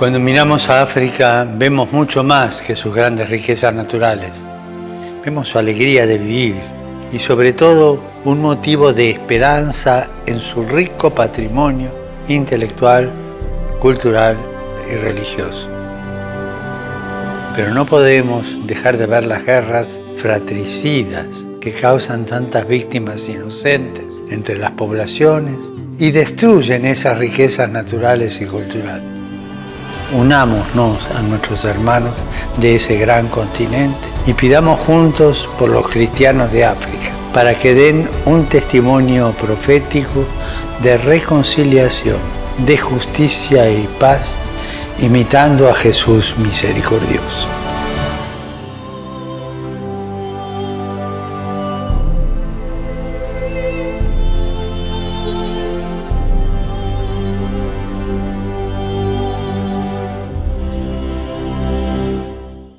Cuando miramos a África vemos mucho más que sus grandes riquezas naturales. Vemos su alegría de vivir y sobre todo un motivo de esperanza en su rico patrimonio intelectual, cultural y religioso. Pero no podemos dejar de ver las guerras fratricidas que causan tantas víctimas inocentes entre las poblaciones y destruyen esas riquezas naturales y culturales. Unámonos a nuestros hermanos de ese gran continente y pidamos juntos por los cristianos de África para que den un testimonio profético de reconciliación, de justicia y paz, imitando a Jesús misericordioso.